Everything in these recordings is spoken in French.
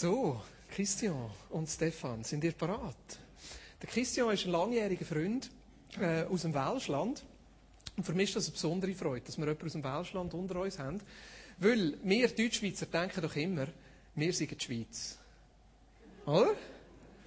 So, Christian und Stefan, sind ihr parat? Der Christian ist ein langjähriger Freund äh, aus dem Welschland. Und für mich ist das eine besondere Freude, dass wir jemanden aus dem Welschland unter uns haben. Weil wir Deutschschweizer denken doch immer, wir sind die Schweiz. Oder?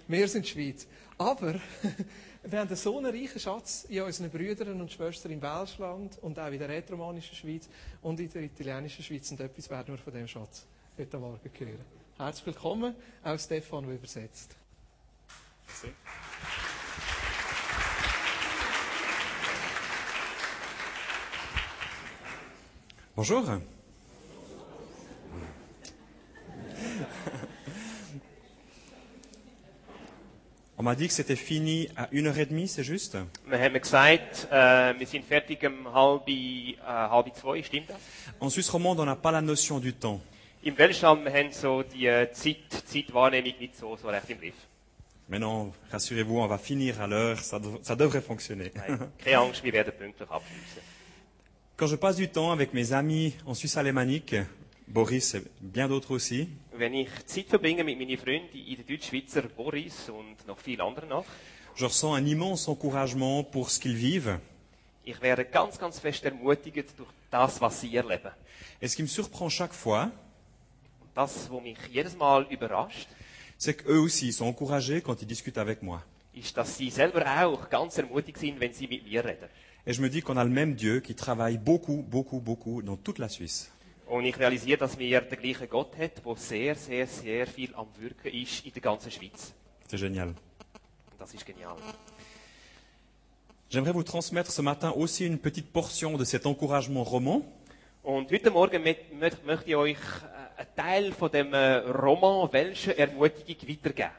Wir sind die Schweiz. Aber wir haben so einen reichen Schatz in unseren Brüdern und Schwestern im Welschland und auch in der rätoromanischen Schweiz und in der italienischen Schweiz. Und etwas werden wir von dem Schatz heute Morgen hören. Herzlich willkommen, auch Stefan, der übersetzt. Merci. Bonjour. On m'a dit que c'était fini à 1h30, c'est juste? Wir haben gesagt, äh, wir sind fertig um halb, äh, halb zwei, stimmt das? En Suisse romande, on n'a pas la notion du temps. Im wir haben so die äh, Zeit, Zeitwahrnehmung nicht so, so recht im Griff. Mais non, rassurez-vous, on va finir à l'heure, ça, dev- ça devrait fonctionner. Nein, keine Angst, wir werden pünktlich abschließen. Quand je passe du temps avec mes amis en Suisse alémanique, Boris et bien d'autres aussi, Wenn ich Zeit verbringe mit meinen Freunden in der Deutschschweizer Boris und noch vielen anderen noch, je ressens un immense encouragement pour ce qu'ils vivent. ich werde ganz, ganz fest ermutigt durch das, was sie erleben. Et ce qui me surprend chaque fois, das, was mich jedes Mal überrascht, c'est qu'eux aussi ils sont encouragés quand ils discutent avec moi. ist, dass sie selber auch ganz ermutigt sind, wenn sie mit mir reden. Et je me dis qu'on a le même Dieu qui travaille beaucoup, beaucoup, beaucoup dans toute la Suisse. Und ich realisiere, dass wir den gleichen Gott hat, der sehr, sehr, sehr viel am Wirken ist in der ganzen Schweiz. C'est génial. Und das ist genial. J'aimerais vous transmettre ce matin aussi une petite portion de cet encouragement roman. Und heute Morgen möcht- möcht- möchte ich euch einen Teil von dem äh, Roman Welsche Ermutigung weitergeben.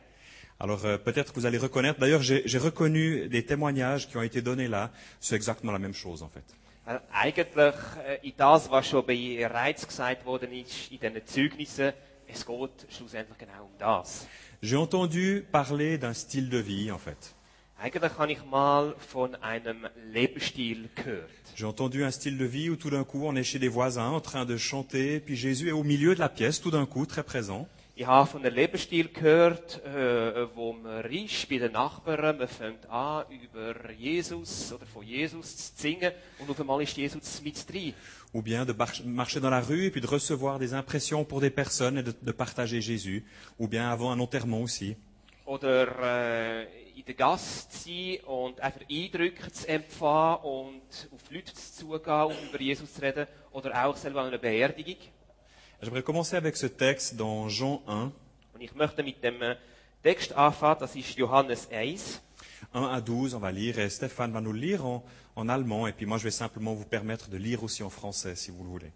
Alors euh, peut-être que vous allez reconnaître, d'ailleurs j'ai j'ai reconnu des témoignages qui ont été donnés là, c'est exactement la même chose en fait. Äh, eigentlich äh, in das, was schon bei Reiz gesagt worden ist, in diesen Zeugnissen, es geht schlussendlich genau um das. J'ai entendu parler d'un style de vie en fait. Eigentlich habe ich mal von einem Lebensstil gehört. J'ai entendu un style de vie où tout d'un coup on est chez des voisins en train de chanter, puis Jésus est au milieu de la pièce tout d'un coup, très présent. Ich habe von einem Lebensstil gehört, äh, wo man ist bei den Nachbarn, man fängt an, über Jesus oder von Jesus zu singen und auf einmal ist Jesus mit drin. Ou bien de marcher dans la rue et puis de recevoir des impressions pour des personnes et de, de partager Jésus. Ou bien avant un enterrement aussi. Oder äh, in der Gast zu sein und einfach Eindrücke zu empfangen und auf Leute zuzugehen, um über Jesus zu reden. Oder auch selber an einer Beerdigung. J'aimerais commencer avec ce texte dans Jean 1, Und ich möchte mit dem äh, Text anfangen, das ist Johannes 1. 1 à 12, on va lire, et Stéphane va nous lire en, en allemand, et puis moi je vais simplement vous permettre de lire aussi en français si vous le voulez.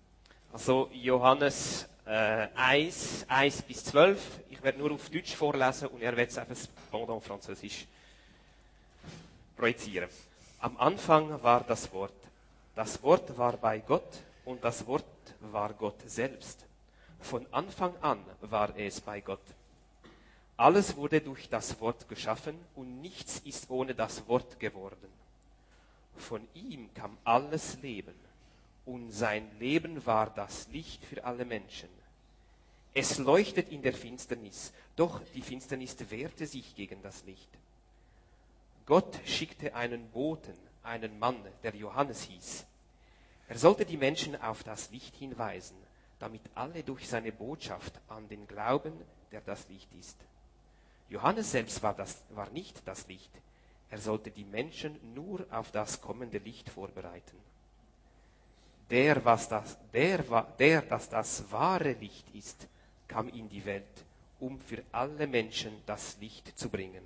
Also Johannes äh, 1, 1 bis 12. Ich werde nur auf Deutsch vorlesen und er wird es einfach Pendant Französisch projizieren. Am Anfang war das Wort. Das Wort war bei Gott und das Wort war Gott selbst. Von Anfang an war es bei Gott. Alles wurde durch das Wort geschaffen und nichts ist ohne das Wort geworden. Von ihm kam alles Leben und sein Leben war das Licht für alle Menschen. Es leuchtet in der Finsternis, doch die Finsternis wehrte sich gegen das Licht. Gott schickte einen Boten, einen Mann, der Johannes hieß. Er sollte die Menschen auf das Licht hinweisen, damit alle durch seine Botschaft an den glauben, der das Licht ist. Johannes selbst war, das, war nicht das Licht. Er sollte die Menschen nur auf das kommende Licht vorbereiten. Der, was das, der, der, dass das wahre Licht ist, kam in die Welt, um für alle Menschen das Licht zu bringen.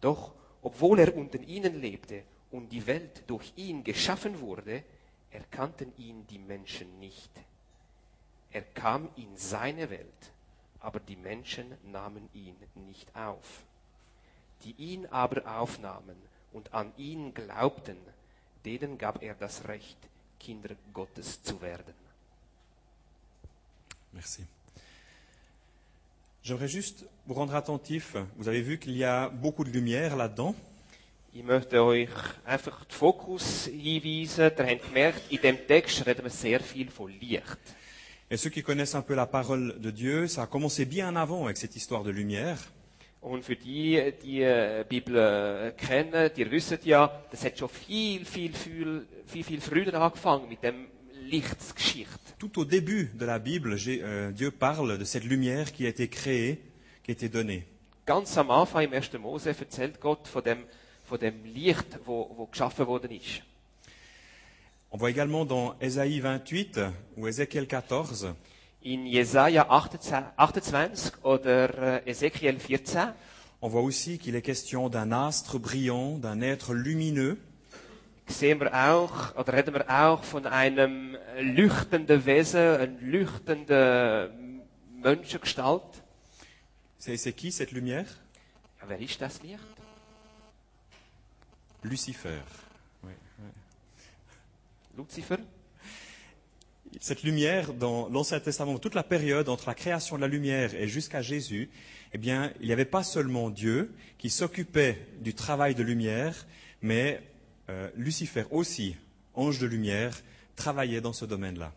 Doch obwohl er unter ihnen lebte und die Welt durch ihn geschaffen wurde, erkannten ihn die Menschen nicht. Er kam in seine Welt, aber die Menschen nahmen ihn nicht auf. Die ihn aber aufnahmen und an ihn glaubten, denen gab er das Recht, Kinder Gottes zu werden. Merci. J'aimerais juste vous rendre attentif. Vous avez vu qu'il y a beaucoup de lumière là-dedans. Ich möchte euch einfach den Fokus hinweisen. Ihr habt gemerkt, in dem Text reden wir sehr viel von Licht. Et ceux qui connaissent un peu la parole de Dieu, ça a commencé bien avant avec cette histoire de lumière. Und für die, die äh, Bibel äh, kennen, die wissen ja, das hat schon viel, viel, viel, viel, viel früher angefangen mit dem Lichtsgeschichte. Tout au début de la Bible, euh, Dieu parle de cette lumière qui a été créée, qui a été donnée. Ganz am Anfang im 1. Mose erzählt Gott von dem, von dem Licht, wo, wo geschaffen worden ist. On voit également dans Ésaïe 28 ou Ézéchiel 14 In Jesaja 28, 28 oder äh, Ezekiel 14 On voit aussi qu'il est question d'un astre brillant, d'un être lumineux, sehen wir auch, oder reden wir auch von einem leuchtenden Wesen, einer leuchtenden Menschengestalt. C'est c'est qui cette lumière Ja, wer ist das Licht? Lucifer. Oui. Luzifer? Cette lumière, dans l'Ancien Testament, toute la période entre la création de la lumière et jusqu'à Jésus, eh bien, il n'y avait pas seulement Dieu qui s'occupait du travail de lumière, mais euh, Lucifer aussi, ange de lumière, travaillait dans ce domaine-là.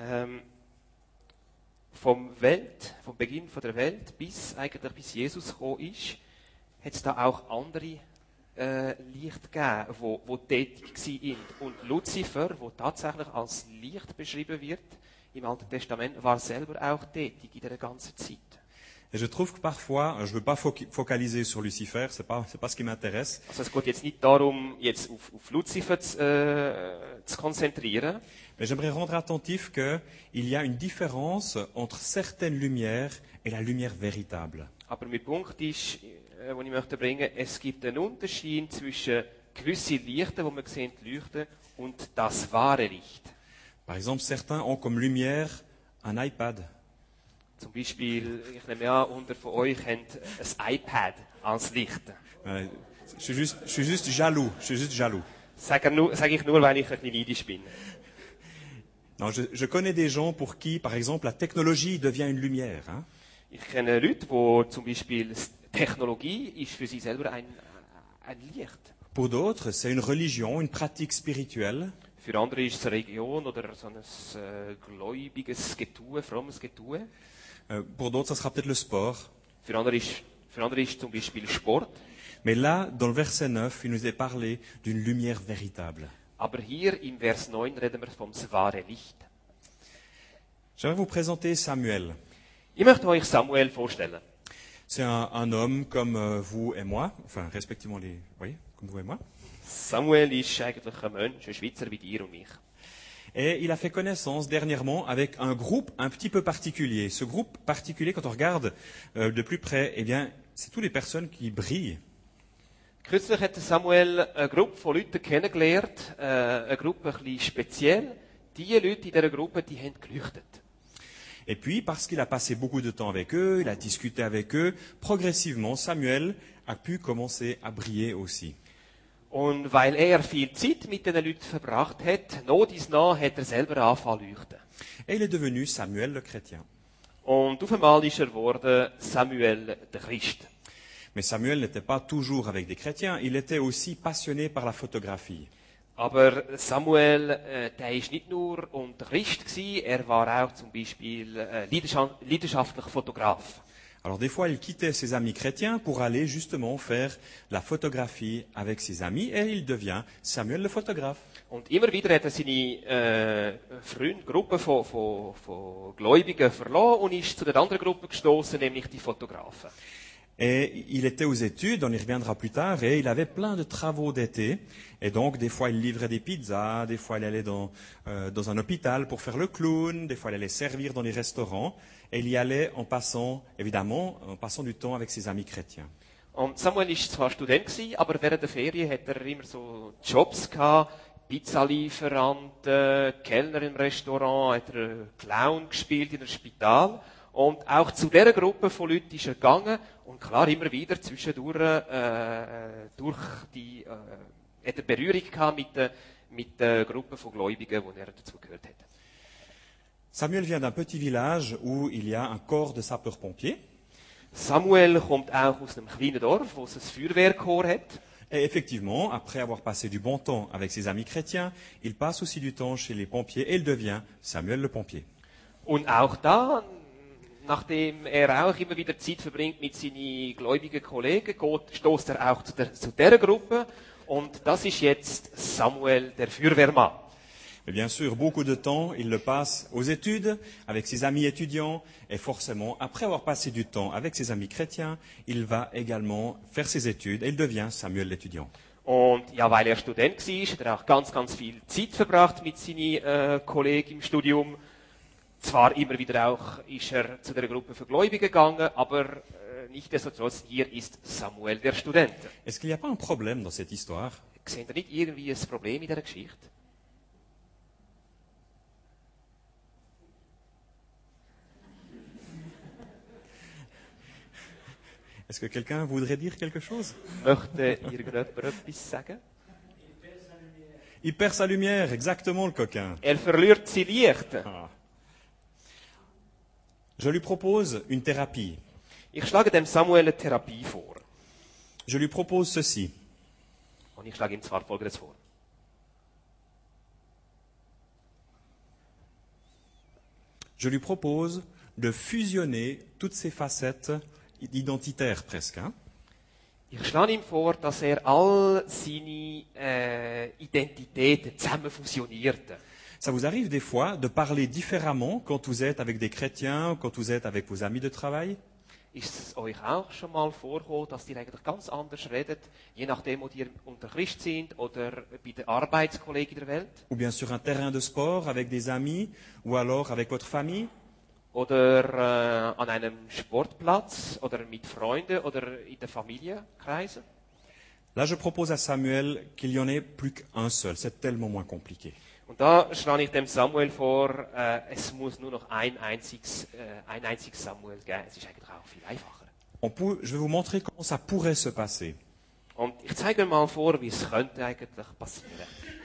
Ähm, vom Welt, vom Beginn von der Welt bis eigentlich bis Jesus gekommen ist, hat da auch andere äh, Licht gegeben, wo, wo tätig waren. Und Luzifer, wo tatsächlich als Licht beschrieben wird im Alten Testament, war selber auch tätig in der ganzen Zeit. Et je trouve que parfois, je ne veux pas foc- focaliser sur Lucifer, c'est pas, c'est pas ce qui m'intéresse, Also es geht jetzt nicht darum, jetzt auf, auf Luzifer zu, äh, zu konzentrieren, mais j'aimerais rendre attentif qu'il y a une différence entre certaines lumières et la lumière véritable. aber mein Punkt ist, äh, ich möchte bringen, es gibt einen Unterschied zwischen gewissen Lichten, die man sehen leuchten, und das wahre Licht. Par exemple, certains ont comme lumière un iPad. Zum Beispiel, ich nehme an, unter von euch habt ein iPad als Licht. Euh, je, suis juste, je suis juste jaloux. Je suis juste jaloux. Sage nur, sage ich nur, weil ich ein bisschen neidisch bin. Non, je, je connais des gens pour qui, par exemple, la technologie devient une lumière. hein. Ich kenne Leute, wo zum Beispiel Technologie ist für sie selber ein, ein Licht. Pour d'autres, c'est une religion, une pratique spirituelle. Für andere ist es eine Religion oder so ein äh, gläubiges Getue, frommes Getue. Euh, pour d'autres, ça sera peut-être le sport. Für andere ist, für andere ist zum Beispiel Sport. Mais là, dans le verset 9, il nous est parlé d'une lumière véritable. Aber hier im Vers 9 reden wir vom wahre Licht. J'aimerais vous présenter Samuel. Ich möchte euch Samuel vorstellen. C'est un, un homme comme euh, vous et moi, enfin, respectivement les, oui, comme vous et moi. Samuel ist eigentlich ein Mensch, ein Schweizer wie dir und mich. Et il a fait connaissance dernièrement avec un groupe un petit peu particulier. Ce groupe particulier, quand on regarde euh, de plus près, eh bien, c'est toutes les personnes qui brillent. Kürzlich hat Samuel eine Gruppe von Leuten kennengelernt, äh, eine Gruppe ein bisschen speziell. Die Leute in dieser Gruppe, die haben geleuchtet. Et puis, parce qu'il a passé beaucoup de temps avec eux, il a discuté avec eux, progressivement, Samuel a pu commencer à briller aussi. Und weil er viel Zeit mit diesen Leuten verbracht hat, not is nah, hat er selber angefangen zu leuchten. Et il est devenu Samuel le chrétien. Und auf einmal ist er geworden Samuel der Christ. Mais Samuel n'était pas toujours avec des chrétiens, il était aussi passionné par la photographie. Aber Samuel, äh, der ist nicht nur Christ gewesen, er war auch zum Beispiel äh, leidenscha- leidenschaftlicher Fotograf. Alors des fois, il quittait ses amis chrétiens pour aller justement faire la photographie avec ses amis et il devient Samuel le photographe. Und immer wieder hat er seine äh, Freunde, Gruppe von, von, von Gläubigen verloren und ist zu der anderen Gruppe gestoßen, nämlich die Fotografen. Et il était aux études, on y reviendra plus tard, et il avait plein de travaux d'été. Et donc, des fois, il livrait des pizzas, des fois, il allait dans, euh, dans un hôpital pour faire le clown, des fois, il allait servir dans les restaurants. Et il y allait en passant, évidemment, en passant du temps avec ses amis chrétiens. Und Samuel ist zwar Student gewesen, aber während der Ferien hat er immer so Jobs gehabt, Pizzalieferant, äh, Kellner im Restaurant, hat er Clown gespielt in einem Spital. Und auch zu dieser Gruppe von Leuten ist er gegangen und klar immer wieder zwischendurch äh, äh, durch die äh, hat er Berührung gehabt mit der mit der Gruppe von Gläubigen, wo er hat. Samuel vient d'un petit village où il y a un corps de sapeurs-pompiers. Samuel kommt auch aus einem kleinen Dorf, wo es ein Feuerwehrkorps hat. Et effectivement, après avoir passé du bon temps avec ses amis chrétiens, il passe aussi du temps chez les pompiers et il devient Samuel le pompier. Und auch da, nachdem er auch immer wieder Zeit verbringt mit seinen gläubigen Kollegen, stoßt er auch zu, der, zu dieser Gruppe. Und das ist jetzt Samuel, der Feuerwehrmann. Bien sûr, beaucoup de temps, il le passe aux études, avec ses amis étudiants, et forcément, après avoir passé du temps avec ses amis chrétiens, il va également faire ses études, et il devient Samuel l'étudiant. Und ja, weil er Student war, hat er auch ganz, ganz viel Zeit verbracht mit seinen äh, Kollegen im Studium. Zwar immer wieder auch ist er zu der Gruppe für Gläubige gegangen, aber äh, nichtsdestotrotz, hier ist Samuel der Student. Est-ce qu'il n'y a pas un problème dans cette histoire Seht ihr nicht irgendwie ein Problem in dieser Geschichte? Est-ce que quelqu'un voudrait dire quelque chose Möchte irgendjemand etwas sagen? Il perd sa lumière, exactement le coquin. Er verliert sein Licht. Ah. Je lui propose une thérapie. Ich schlage dem Samuel eine Therapie vor. Je lui propose ceci. Und ich schlage ihm zwar Folgendes vor. Je lui propose de fusionner toutes ces facettes identitaires presque. hein. Ich schlage ihm vor, dass er all seine äh, Identitäten zusammen fusioniert. Ça vous arrive des fois de parler différemment quand vous êtes avec des chrétiens ou quand vous êtes avec vos amis de travail? Ist es euch auch schon mal vorgekommen, dass ihr eigentlich ganz anders redet, je nachdem, ob ihr unter Christ sind oder bei den Arbeitskollegen der Welt? Ou bien sur un terrain de sport avec des amis ou alors avec votre famille? Oder äh, an einem Sportplatz oder mit Freunden oder in den Familienkreisen? Là, je propose à Samuel qu'il y en ait plus qu'un seul. C'est tellement moins compliqué. Und da schlage ich dem Samuel vor, äh, es muss nur noch ein einziges, äh, ein einziges Samuel geben. Es ist eigentlich auch viel einfacher. On peut- je vais vous montrer comment ça pourrait se passer. Und ich zeige euch mal vor, wie es könnte eigentlich passieren.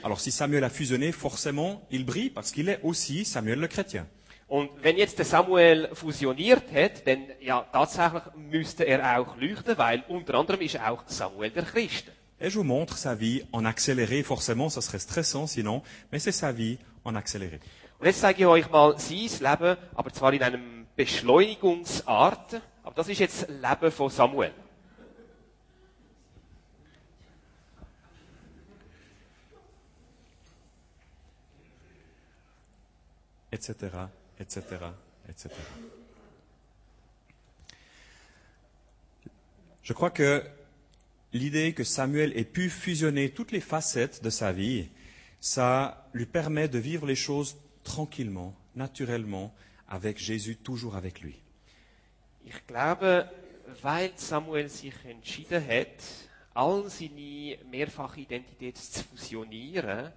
Alors, si Samuel a fusionné, forcément, il brille parce qu'il est aussi Samuel le chrétien. Und wenn jetzt der Samuel fusioniert hat, dann ja, tatsächlich müsste er auch leuchten, weil unter anderem ist auch Samuel der Christ. Et je vous montre sa vie en accéléré. Forcément, ça serait stressant sinon, mais c'est sa vie en accéléré. Und jetzt zeige ich euch mal sein Leben, aber zwar in einem Beschleunigungsart. Aber das ist jetzt Leben von Samuel. etc., etc., etc. Je crois que l'idée que Samuel ait pu fusionner toutes les facettes de sa vie, ça lui permet de vivre les choses tranquillement, naturellement, avec Jésus toujours avec lui. Ich glaube, weil Samuel sich entschieden hat, all seine mehrfache Identität zu fusionieren,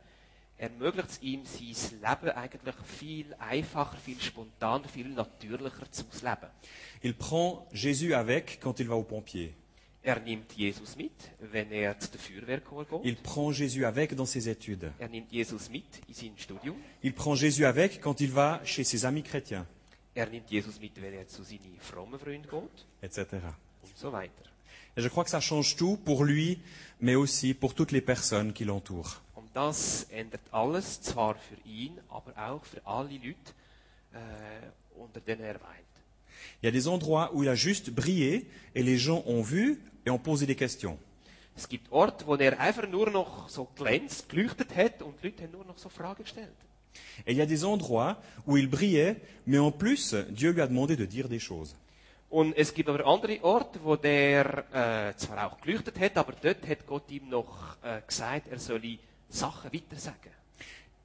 ermöglicht es ihm, sein Leben eigentlich viel einfacher, viel spontaner, viel natürlicher zu leben. Il prend Jésus avec quand il va au pompier. Er nimmt Jesus mit, wenn er zu der Feuerwehrkorps geht. Il prend Jésus avec dans ses études. Er nimmt Jesus mit in sein Studium. Il prend Jésus avec quand il va chez ses amis chrétiens, Er nimmt Jesus mit, wenn er zu seinen frommen Freunden geht. etc. Und so weiter. Et je crois que ça change tout pour lui, mais aussi pour toutes les personnes qui l'entourent. Und das ändert alles, zwar für ihn, aber auch für alle Leute, äh, unter denen er weilt. Il y a des endroits où il a juste brillé et les gens ont vu et ont posé des questions. Es gibt Orte, wo er einfach nur noch so glänzt, geleuchtet hat und die Leute haben nur noch so Fragen gestellt. Et il y a des endroits où il brillait, mais en plus, Dieu lui a demandé de dire des choses. Und es gibt aber andere Orte, wo der äh, zwar auch geleuchtet hat, aber dort hat Gott ihm noch äh, gesagt, er solle Sachen weitersagen.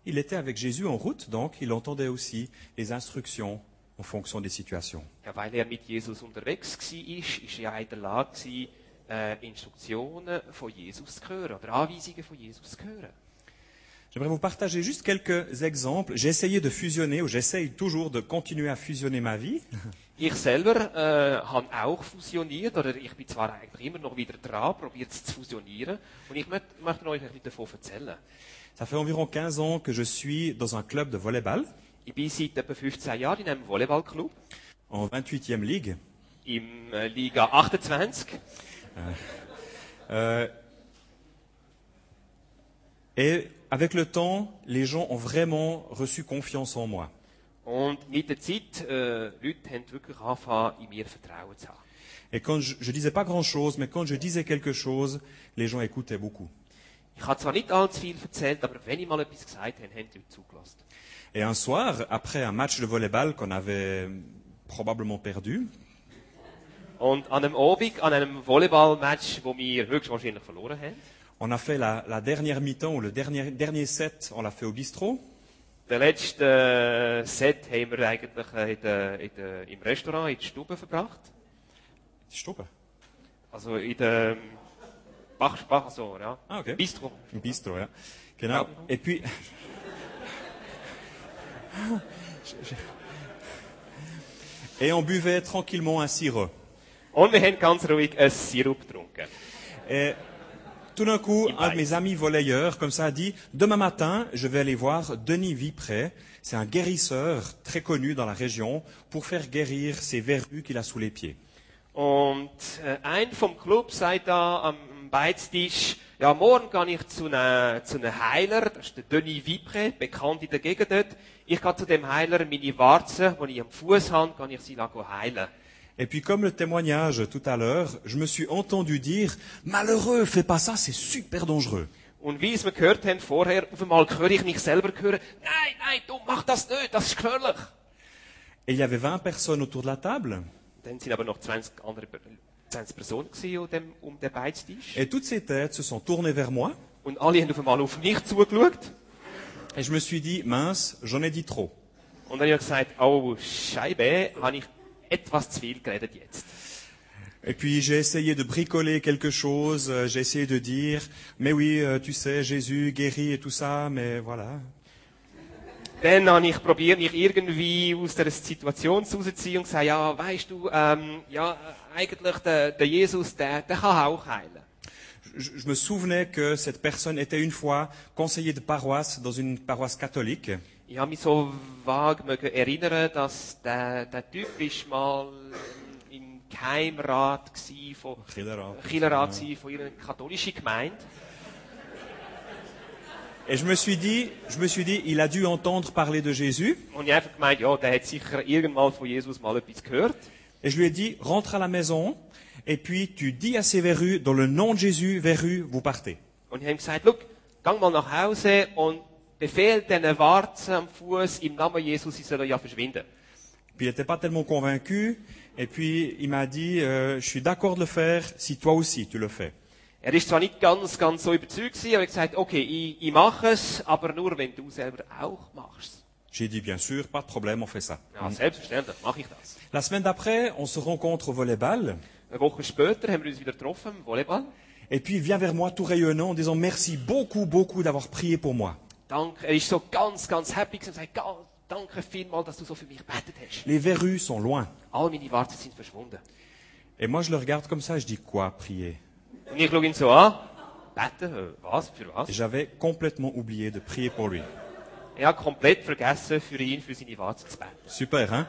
Il était avec Jésus en route, donc il entendait aussi les instructions en fonction des situations. Ja, weil er mit Jesus unterwegs war, ist, ist er ja in der Lage gewesen, äh, Instruktionen von Jesus hören oder Anweisungen von Jesus hören. J'aimerais vous partager juste quelques exemples. J'ai essayé de fusionner, ou j'essaye toujours de continuer à fusionner ma vie. Ich selber äh, habe auch fusioniert, oder ich bin zwar eigentlich immer noch wieder dran, probiert es zu fusionieren, und ich möchte, möchte euch ein bisschen davon erzählen. Ça fait environ 15 ans que je suis dans un club de volleyball, Ich bin seit etwa 15 Jahren in einem Volleyballclub, en 28e Ligue. im äh, Liga 28. Euh, et avec le temps, les gens ont vraiment reçu confiance en moi. Und mit der Zeit, äh, Leute haben wirklich angefangen, in mir Vertrauen zu haben. Et quand je, je disais pas grand-chose, mais quand je disais quelque chose, les gens écoutaient beaucoup. Ich habe zwar nicht allzu viel erzählt, aber wenn ich mal etwas gesagt habe, haben die Leute zugelassen. Et un soir, après un match de volleyball qu'on avait probablement perdu, Und an einem Abend, an einem Volleyballmatch, wo wir höchstwahrscheinlich verloren haben, on a fait la, la dernière mi-temps ou le dernier, dernier set, on l'a fait au bistrot. den letzten äh, Set haben wir eigentlich äh, in der, in der, im Restaurant, in der Stube verbracht. Stube? Also in der Bach, Bach so, ja. Ah, okay. Bistro. Im Bistro, ja. Genau. Et puis, et on buvait tranquillement un sirop. Und wir haben ganz ruhig einen Sirup getrunken. Et tout d'un coup, un de mes amis volleyeurs, comme ça, a dit, demain matin, je vais aller voir Denis Vipré. C'est un guérisseur très connu dans la région pour faire guérir ces verrues qu'il a sous les pieds. Und äh, ein vom Club sagt da am Beiztisch, ja, morgen gehe ich zu einem, zu einem Heiler, das ist der Denis Vipré, bekannt in der Gegend dort. Ich gehe zu dem Heiler, meine Warzen, die ich am Fuß habe, kann ich sie heilen. Et puis, comme le témoignage tout à l'heure, je me suis entendu dire, malheureux, fais pas ça, c'est super dangereux. Und wie es wir gehört haben vorher, auf einmal höre ich mich selber hören, nein, nein, du mach das nicht, das ist gefährlich. Et il y avait 20 personnes autour de la table. Dann sind aber noch 20 andere, 20 Personen gewesen um um den Beiztisch. Et toutes ces têtes se sont tournées vers moi. Und alle haben auf einmal auf mich zugeschaut. Et je me suis dit, mince, j'en ai dit trop. Und dann habe ich gesagt, oh, Scheibe, habe ich etwas zu viel geredet jetzt. Et puis j'ai essayé de bricoler quelque chose, euh, j'ai essayé de dire, mais oui, euh, tu sais, Jésus guérit et tout ça, mais voilà. Dann habe ich probiert, mich irgendwie aus der Situation rauszuziehen und gesagt, ja, weißt du, ähm, ja, eigentlich der, der Jesus, der, der kann auch heilen. Je, je me souvenais que cette personne était une fois conseiller de paroisse dans une paroisse catholique. Ich habe mich so vage erinnern, dass der, der Typ ist mal im Geheimrat gsi von Killerrat. Killerrat gsi von ihrer katholischen Gemeinde. Et je me suis dit, je me suis dit, il a dû entendre parler de Jésus. Und ich einfach gemeint, ja, der hat sicher irgendwann von Jesus mal etwas gehört. Et je lui ai dit, rentre à la maison, et puis tu dis à ces verrues, dans le nom de Jésus, verrues, vous partez. Und ich habe ihm gesagt, gang mal nach Hause und befehl diesen Warzen am Fuß im Namen Jesus, sie sollen ja verschwinden. Puis il n'était pas tellement convaincu, et puis il m'a dit, euh, je suis d'accord de le faire si toi aussi tu le fais. Er ist zwar nicht ganz, ganz so überzeugt gewesen, aber er hat gesagt, okay, ich, ich mache es, aber nur, wenn du selber auch machst. J'ai dit, bien sûr, pas de problème, on fait ça. Ja, selbstverständlich mache ich das. La semaine d'après, on se rencontre au volleyball, Eine Woche später haben wir uns wieder getroffen im Volleyball. et puis il vient vers moi tout rayonnant en disant, merci beaucoup, beaucoup d'avoir prié pour moi. Danke. Er ist so ganz, ganz happy gewesen und sagt, "Ga- danke vielmals, dass du so für mich gebetet hast. Les verrues sont loin. All meine sind verschwunden. Et moi, je le regarde comme ça, je dis, quoi, prier? Und ich schaue ihn so an. Beten? Was? Für was? J'avais complètement oublié de prier pour lui. Ich habe komplett vergessen, für ihn, für seine Warzen zu beten. Super, hein?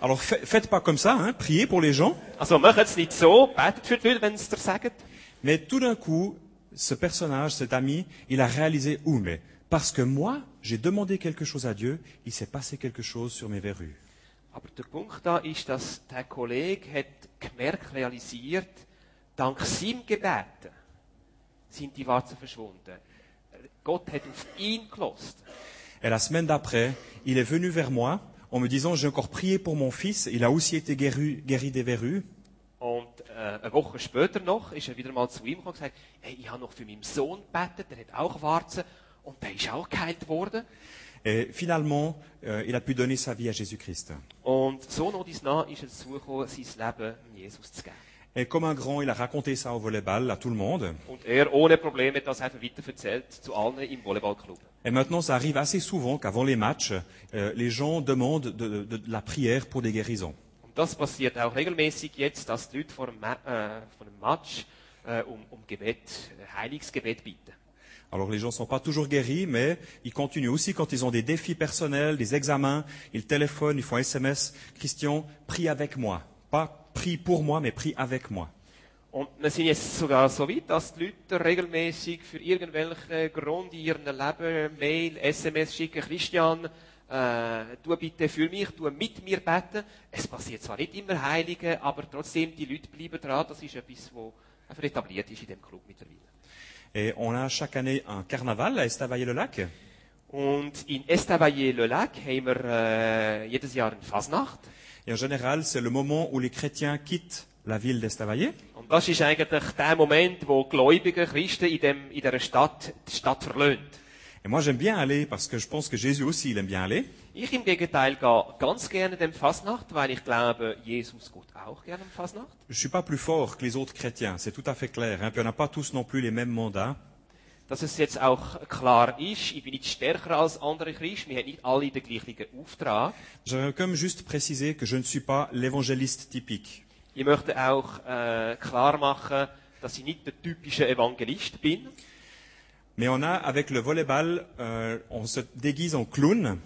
Alors, fa- faites pas comme ça, hein, priez pour les gens. Also, macht es nicht so, betet für die Leute, wenn sie es dir sagen. Mais tout d'un coup, ce personnage, cet ami, il a réalisé, ouh, mais parce que moi, j'ai demandé quelque chose à Dieu, il s'est passé quelque chose sur mes verrues. Aber der Punkt da ist, dass der Kollege hat gemerkt, realisiert, dank seinem Gebet sind die Warzen verschwunden. Gott hat auf ihn gelost. Et la semaine d'après, il est venu vers moi en me disant, j'ai encore prié pour mon fils, il a aussi été guéri, guéri des verrues. Äh, eine Woche später noch ist er wieder mal zu ihm gekommen und gesagt, hey, ich habe noch für meinen Sohn gebetet, der hat auch Warzen und der ist auch geheilt worden. Et finalement, euh, il a pu donner sa vie à Jésus-Christ. Und so noch dies nach ist er dazu gekommen, sein Leben Jesus zu geben. Et comme un grand, il a raconté ça au volleyball à tout le monde. Und er ohne Probleme das einfach weiter erzählt zu allen im Volleyballclub. Et maintenant, ça arrive assez souvent qu'avant les matchs, euh, les gens demandent de, de- de la prière pour des guérisons. Das passiert auch regelmäßig jetzt, dass die Leute vor einem, äh, vor einem Match äh, um, um Gebet, äh, Heilungsgebet bitten. Alors les gens ne sont pas toujours guéris, mais ils continuent aussi quand ils ont des défis personnels, des examens, ils téléphonent, ils font SMS. Christian, prie avec moi. Pas prie pour moi, mais prie avec moi. Und wir sind jetzt sogar so weit, dass die Leute regelmäßig für irgendwelche Grund in ihrem Leben Mail, SMS schicken. Christian, äh, tu bitte für mich, tu mit mir beten. Es passiert zwar nicht immer Heilige, aber trotzdem, die Leute bleiben dran. Das ist etwas, was einfach etabliert ist in dem Club mittlerweile. Et on a chaque année un carnaval à Estavayer-le-Lac. Und in Estavayer-le-Lac haben wir äh, jedes Jahr eine Fasnacht. Et en général, c'est le moment où les chrétiens quittent la ville d'Estavayer Und das ist eigentlich der Moment, wo Gläubige Christen in, dem, in dieser Stadt die Stadt verlöhnt. Et moi, j'aime bien aller parce que je pense que Jésus aussi, il aime bien aller. Ich im Gegenteil gehe ganz gerne dem Fasnacht, weil ich glaube, Jesus geht auch gerne am Fasnacht. Je suis pas plus fort que les autres chrétiens, c'est tout à fait clair. Hein. Puis on n'a pas tous non plus les mêmes mandats. Dass es jetzt auch klar ist, ich bin nicht stärker als andere Christen, wir haben nicht alle den gleichen Auftrag. J'aimerais comme juste préciser que je ne suis pas l'évangéliste typique. Ich möchte auch äh, klar machen, dass ich nicht der typische Evangelist bin. Mais on a, avec le volleyball, euh, on se déguise en clown.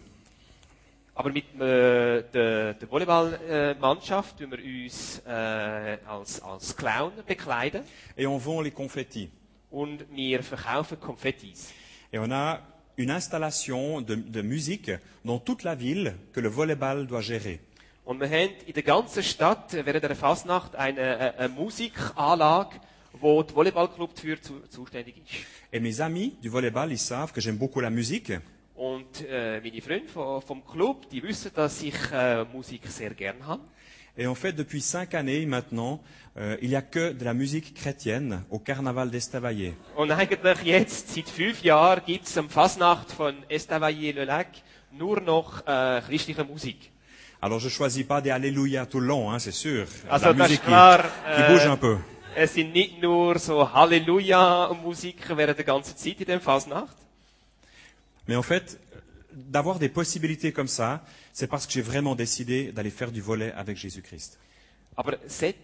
Aber mit äh, der, der Volleyballmannschaft tun wir uns äh, als, als Clown bekleiden et on vend les confettis. und wir verkaufen Konfettis. Et on a une installation de, de musique dans toute la ville que le volleyball doit gérer. Und wir haben in der ganzen Stadt äh, während der Fasnacht eine, eine, eine Musikanlage, wo der Volleyballclub dafür zu, zuständig ist. Et mes amis du volleyball, ils savent que j'aime beaucoup la musique. Und äh, meine Freunde vom, vom Club, die wissen, dass ich äh, Musik sehr gern habe. Et en fait, depuis cinq années maintenant, euh, il n'y a que de la musique chrétienne au carnaval d'Estavayer. Und eigentlich jetzt, seit fünf Jahren, gibt es am Fasnacht von Estavayer-le-Lac nur noch äh, christliche Musik. Alors je choisis pas des Alléluia tout le long, hein, c'est sûr. Also la musique ist qui, klar, qui bouge äh, un peu. Es sind nicht nur so Halleluja-Musiker während der ganzen Zeit in Fasnacht. Mais en fait, d'avoir des possibilités comme ça, c'est parce que j'ai vraiment décidé d'aller faire du volet avec Jésus-Christ. Aber solche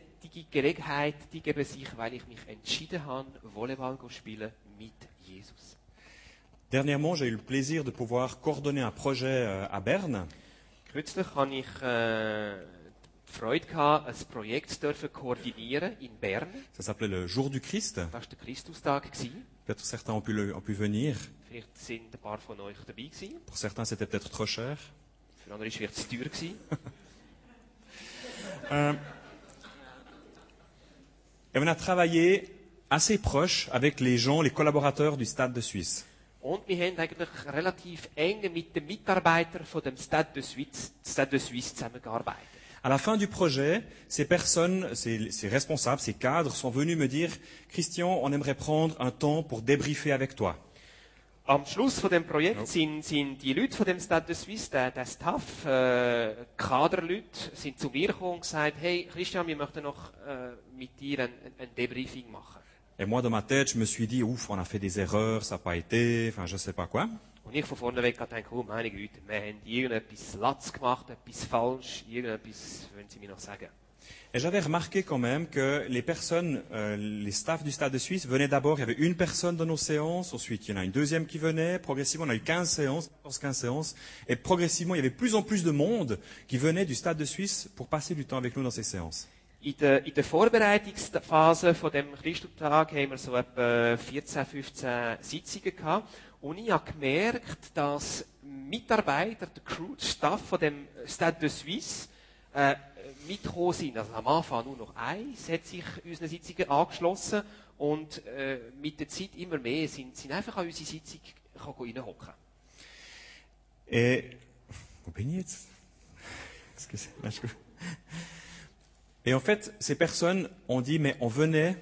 Gelegenheit, die geben sich, weil ich mich entschieden habe, Volleyball zu spielen mit Jesus. Dernièrement, j'ai eu le plaisir de pouvoir coordonner un projet euh, à Berne. Kürzlich habe ich äh, die Freude gehabt, ein Projekt zu dürfen koordinieren in Bern. Ça s'appelait le Jour du Christ. Das war der Christustag. gewesen. Peut-être certains ont pu, le- ont pu venir. Vielleicht sind ein paar von euch dabei gewesen. Pour certains, c'était peut-être trop cher. Für andere war es vielleicht zu teuer. Gewesen. Euh, et on a travaillé assez proche avec les gens, les collaborateurs du Stade de Suisse. Und wir haben eigentlich relativ eng mit den Mitarbeitern von dem Stade de Suisse, Stade de Suisse zusammengearbeitet. À la fin du projet, ces personnes, ces, ces responsables, ces cadres sont venus me dire, Christian, on aimerait prendre un temps pour débriefer avec toi. Am Schluss von dem Projekt sind, sind die Leute von dem Stade de Suisse, der, der Staff, äh, Kaderleute, sind zu mir gekommen und gesagt, hey Christian, wir möchten noch äh, mit dir ein, ein, ein Debriefing machen. Et moi, dans ma tête, je me suis dit, ouf, on a fait des erreurs, ça n'a pas été, enfin, je sais pas quoi. Und ich von gedacht, oh meine Güte, wir haben irgendetwas Latz gemacht, etwas falsch, irgendetwas, wollen Sie mir noch sagen. Et j'avais remarqué quand même que les personnes, euh, les staffs du Stade de Suisse venaient d'abord, il y avait une personne dans nos séances, ensuite il y en a une deuxième qui venait, progressivement on a eu 15 séances, 14-15 séances, et progressivement il y avait plus en plus de monde qui venait du Stade de Suisse pour passer du temps avec nous dans ces séances. In der, in der Vorbereitungsphase von dem Christutag haben wir so etwa 14, 15 Sitzungen gehabt. Und ich habe gemerkt, dass Mitarbeiter, der Crew, der Staff von dem Stade de Suisse, äh, mitgekommen sind. Also am Anfang nur noch eins hat sich unseren Sitzungen angeschlossen und äh, mit der Zeit immer mehr sind, sind einfach an unsere Sitzung reinhocken. Et, wo bin ich jetzt? Excusez, là, je- Et en fait, ces personnes ont dit, mais on venait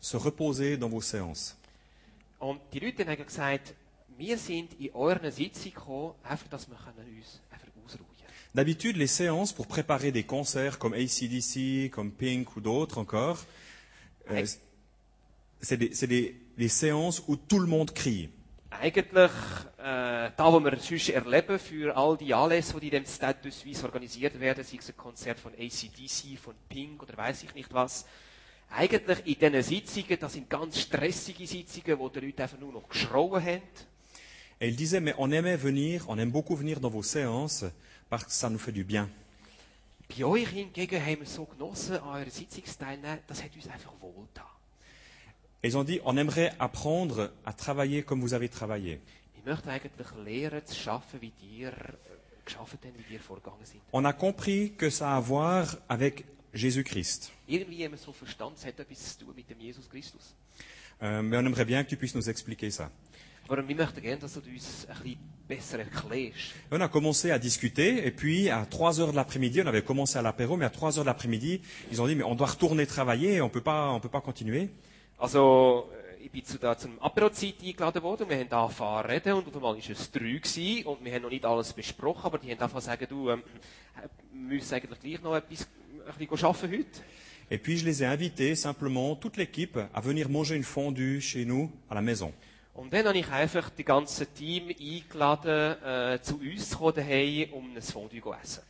se reposer dans vos séances. Und die Leute haben gesagt, wir sind in euren Sitzung gekommen, einfach, dass wir können uns einfach ausruhen D'habitude, les séances pour préparer des concerts comme ACDC, comme Pink ou d'autres encore, euh, c'est des, des- des séances où tout le monde crie. Eigentlich, äh, da, wo wir sonst erleben, für all die Anlässe, die in dem de Suisse organisiert werden, sei es ein Konzert von ACDC, von Pink oder weiß ich nicht was, eigentlich in diesen Sitzungen, das sind ganz stressige Sitzungen, wo die Leute einfach nur noch geschrauen haben. Et il disait, mais on aimait venir, on aime beaucoup venir dans vos séances parce que ça nous fait du bien. Bei euch hingegen haben wir so genossen an eurer Sitzungsteilnahme, das hat uns einfach wohlgetan. Et ils ont dit, on aimerait apprendre à travailler comme vous avez travaillé. Ich möchte eigentlich lernen zu arbeiten, wie ihr geschafft haben, wie ihr vorgegangen sind. On a compris que ça a à voir avec Jésus-Christ. Irgendwie wir so verstanden, es hat etwas zu tun mit dem Jesus Christus. Euh, mais on aimerait bien que tu puisses nous expliquer ça. Aber wir möchten gerne, dass du uns ein bisschen besser erklärst. On a commencé à discuter, et puis à 3 heures de l'après-midi, on avait commencé à l'apéro, mais à 3 heures de l'après-midi, ils ont dit, mais on doit retourner travailler, on peut pas, on peut pas continuer. Also, äh, ich bin zu da zum Aperozeit eingeladen worden und wir haben angefangen zu reden und auf einmal war es drei gewesen und wir haben noch nicht alles besprochen, aber die haben angefangen zu sagen, du, ähm, wir müssen eigentlich gleich noch etwas ein bisschen arbeiten heute. Et puis je les ai invités, simplement, toute l'équipe, à venir manger une fondue chez nous, à la maison. Und dann habe ich einfach die ganze Team eingeladen, äh, zu uns zu kommen daheim, um ein Fondue zu essen.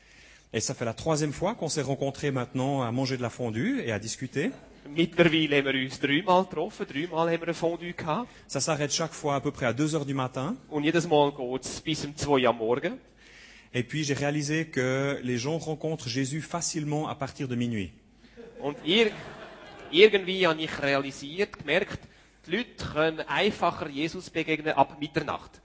Et ça fait la troisième fois qu'on s'est rencontrés maintenant à manger de la fondue et à discuter. Mittlerweile haben wir uns dreimal getroffen, dreimal haben wir ein Fondue gehabt. Ça s'arrête chaque fois à peu près à 2 heures du matin. Und jedes Mal geht es bis um 2 Uhr am Morgen. Et puis j'ai réalisé que les gens rencontrent Jésus facilement à partir de minuit. Und ir irgendwie habe ich realisiert, gemerkt, die Leute können einfacher Jesus begegnen ab Mitternacht.